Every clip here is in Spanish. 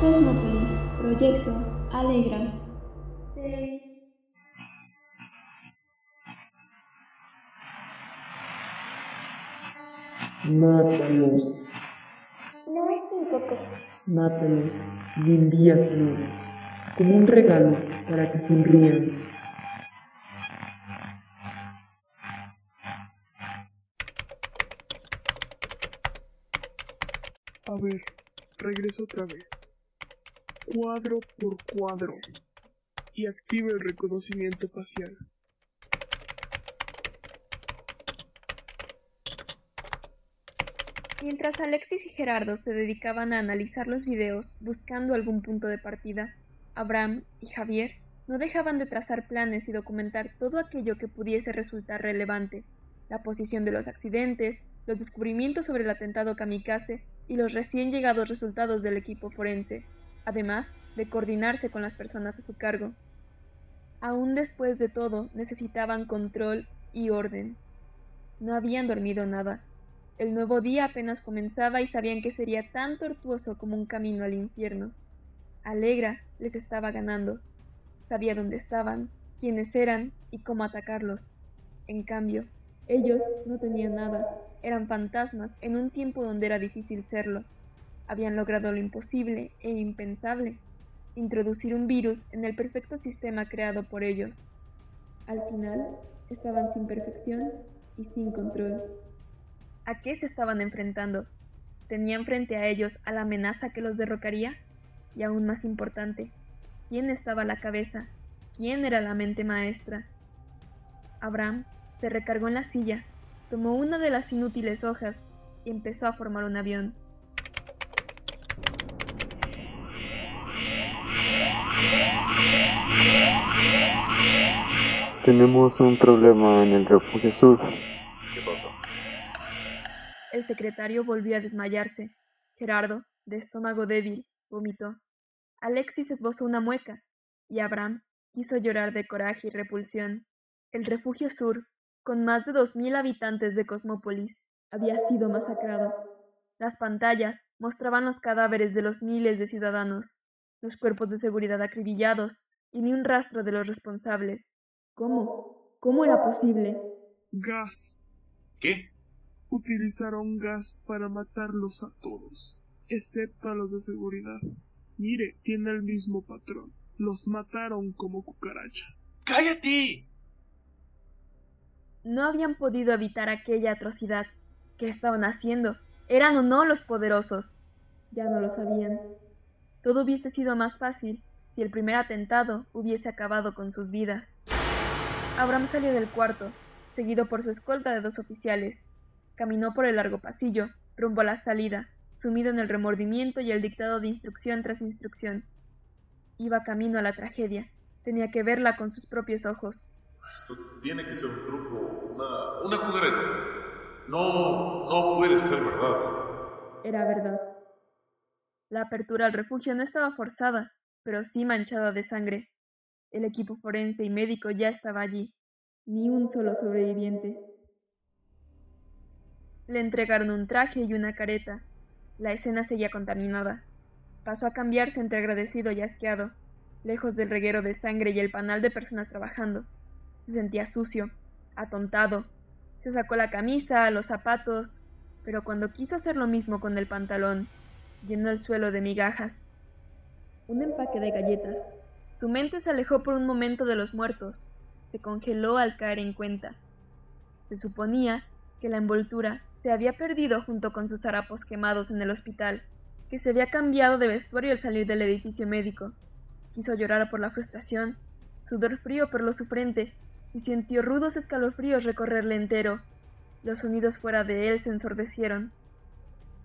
Cosmopolis, Proyecto Alegra. Mátalos, No es un coco. mátalos y envíaselos como un regalo para que sonrían. A ver, regreso otra vez. Cuadro por cuadro. Y activa el reconocimiento facial. Mientras Alexis y Gerardo se dedicaban a analizar los videos buscando algún punto de partida, Abraham y Javier no dejaban de trazar planes y documentar todo aquello que pudiese resultar relevante, la posición de los accidentes, los descubrimientos sobre el atentado kamikaze y los recién llegados resultados del equipo forense, además de coordinarse con las personas a su cargo. Aún después de todo necesitaban control y orden. No habían dormido nada. El nuevo día apenas comenzaba y sabían que sería tan tortuoso como un camino al infierno. Alegra les estaba ganando. Sabía dónde estaban, quiénes eran y cómo atacarlos. En cambio, ellos no tenían nada, eran fantasmas en un tiempo donde era difícil serlo. Habían logrado lo imposible e impensable, introducir un virus en el perfecto sistema creado por ellos. Al final, estaban sin perfección y sin control. ¿A qué se estaban enfrentando? ¿Tenían frente a ellos a la amenaza que los derrocaría? Y aún más importante, ¿quién estaba a la cabeza? ¿Quién era la mente maestra? Abraham se recargó en la silla, tomó una de las inútiles hojas y empezó a formar un avión. Tenemos un problema en el refugio sur. ¿Qué pasó? El secretario volvió a desmayarse. Gerardo, de estómago débil, vomitó. Alexis esbozó una mueca, y Abraham quiso llorar de coraje y repulsión. El refugio sur, con más de dos mil habitantes de Cosmópolis, había sido masacrado. Las pantallas mostraban los cadáveres de los miles de ciudadanos, los cuerpos de seguridad acribillados y ni un rastro de los responsables. ¿Cómo? ¿Cómo era posible? Gas. ¿Qué? Utilizaron gas para matarlos a todos, excepto a los de seguridad. Mire, tiene el mismo patrón. Los mataron como cucarachas. ¡Cállate! No habían podido evitar aquella atrocidad. ¿Qué estaban haciendo? ¿Eran o no los poderosos? Ya no lo sabían. Todo hubiese sido más fácil si el primer atentado hubiese acabado con sus vidas. Abraham salió del cuarto, seguido por su escolta de dos oficiales. Caminó por el largo pasillo, rumbo a la salida, sumido en el remordimiento y el dictado de instrucción tras instrucción. Iba camino a la tragedia. Tenía que verla con sus propios ojos. Esto tiene que ser un truco, una, una. No, no puede ser verdad. Era verdad. La apertura al refugio no estaba forzada, pero sí manchada de sangre. El equipo forense y médico ya estaba allí. Ni un solo sobreviviente. Le entregaron un traje y una careta. La escena seguía contaminada. Pasó a cambiarse entre agradecido y asqueado, lejos del reguero de sangre y el panal de personas trabajando. Se sentía sucio, atontado. Se sacó la camisa, los zapatos, pero cuando quiso hacer lo mismo con el pantalón, llenó el suelo de migajas. Un empaque de galletas. Su mente se alejó por un momento de los muertos. Se congeló al caer en cuenta. Se suponía que la envoltura se había perdido junto con sus harapos quemados en el hospital, que se había cambiado de vestuario al salir del edificio médico. Quiso llorar por la frustración. Sudor frío perló su frente y sintió rudos escalofríos recorrerle entero. Los sonidos fuera de él se ensordecieron.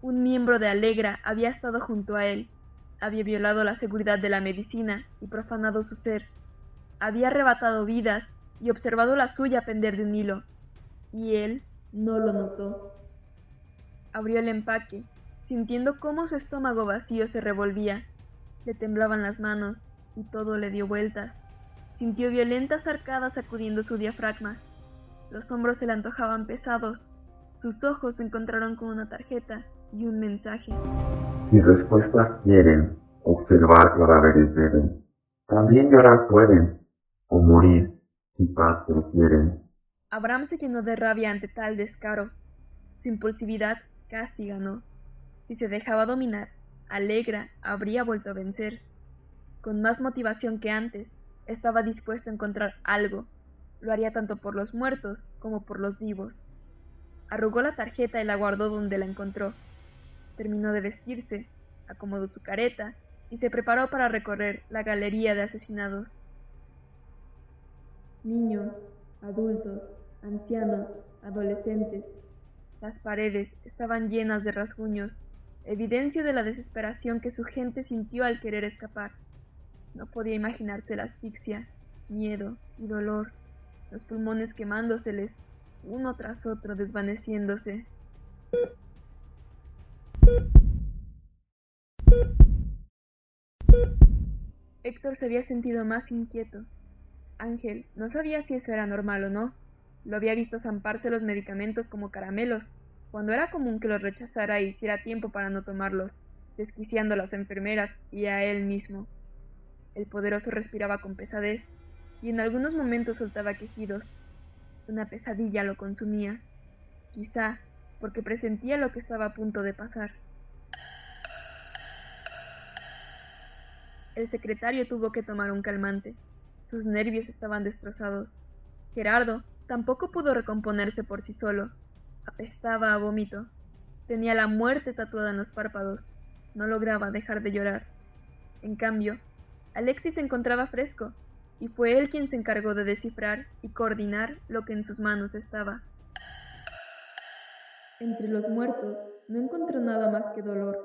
Un miembro de Alegra había estado junto a él, había violado la seguridad de la medicina y profanado su ser. Había arrebatado vidas y observado la suya pender de un hilo. Y él no lo notó. Abrió el empaque, sintiendo cómo su estómago vacío se revolvía. Le temblaban las manos y todo le dio vueltas. Sintió violentas arcadas sacudiendo su diafragma. Los hombros se le antojaban pesados. Sus ojos se encontraron con una tarjeta y un mensaje. Si respuestas quieren, Observar cadáveres deben. También llorar pueden, o morir, si paz prefieren. Abraham se llenó de rabia ante tal descaro. Su impulsividad casi ganó. Si se dejaba dominar, Alegra habría vuelto a vencer. Con más motivación que antes, estaba dispuesto a encontrar algo. Lo haría tanto por los muertos como por los vivos. Arrugó la tarjeta y la guardó donde la encontró. Terminó de vestirse, acomodó su careta y se preparó para recorrer la galería de asesinados. Niños, adultos, ancianos, adolescentes. Las paredes estaban llenas de rasguños, evidencia de la desesperación que su gente sintió al querer escapar. No podía imaginarse la asfixia, miedo y dolor, los pulmones quemándoseles, uno tras otro desvaneciéndose. Héctor se había sentido más inquieto. Ángel no sabía si eso era normal o no. Lo había visto zamparse los medicamentos como caramelos, cuando era común que los rechazara e hiciera tiempo para no tomarlos, desquiciando a las enfermeras y a él mismo. El poderoso respiraba con pesadez y en algunos momentos soltaba quejidos. Una pesadilla lo consumía, quizá porque presentía lo que estaba a punto de pasar. El secretario tuvo que tomar un calmante. Sus nervios estaban destrozados. Gerardo tampoco pudo recomponerse por sí solo. Apestaba a vómito. Tenía la muerte tatuada en los párpados. No lograba dejar de llorar. En cambio, Alexis se encontraba fresco, y fue él quien se encargó de descifrar y coordinar lo que en sus manos estaba. Entre los muertos no encontró nada más que dolor.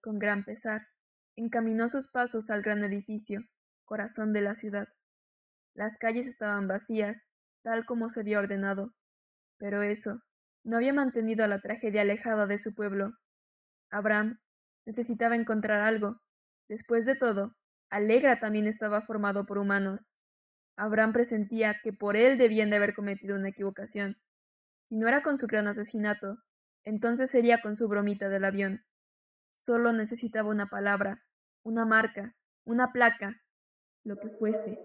Con gran pesar, encaminó sus pasos al gran edificio, corazón de la ciudad. Las calles estaban vacías, tal como se había ordenado, pero eso no había mantenido a la tragedia alejada de su pueblo. Abraham necesitaba encontrar algo. Después de todo, Alegra también estaba formado por humanos. Abraham presentía que por él debían de haber cometido una equivocación. Si no era con su gran asesinato, entonces sería con su bromita del avión. Solo necesitaba una palabra, una marca, una placa, lo que fuese.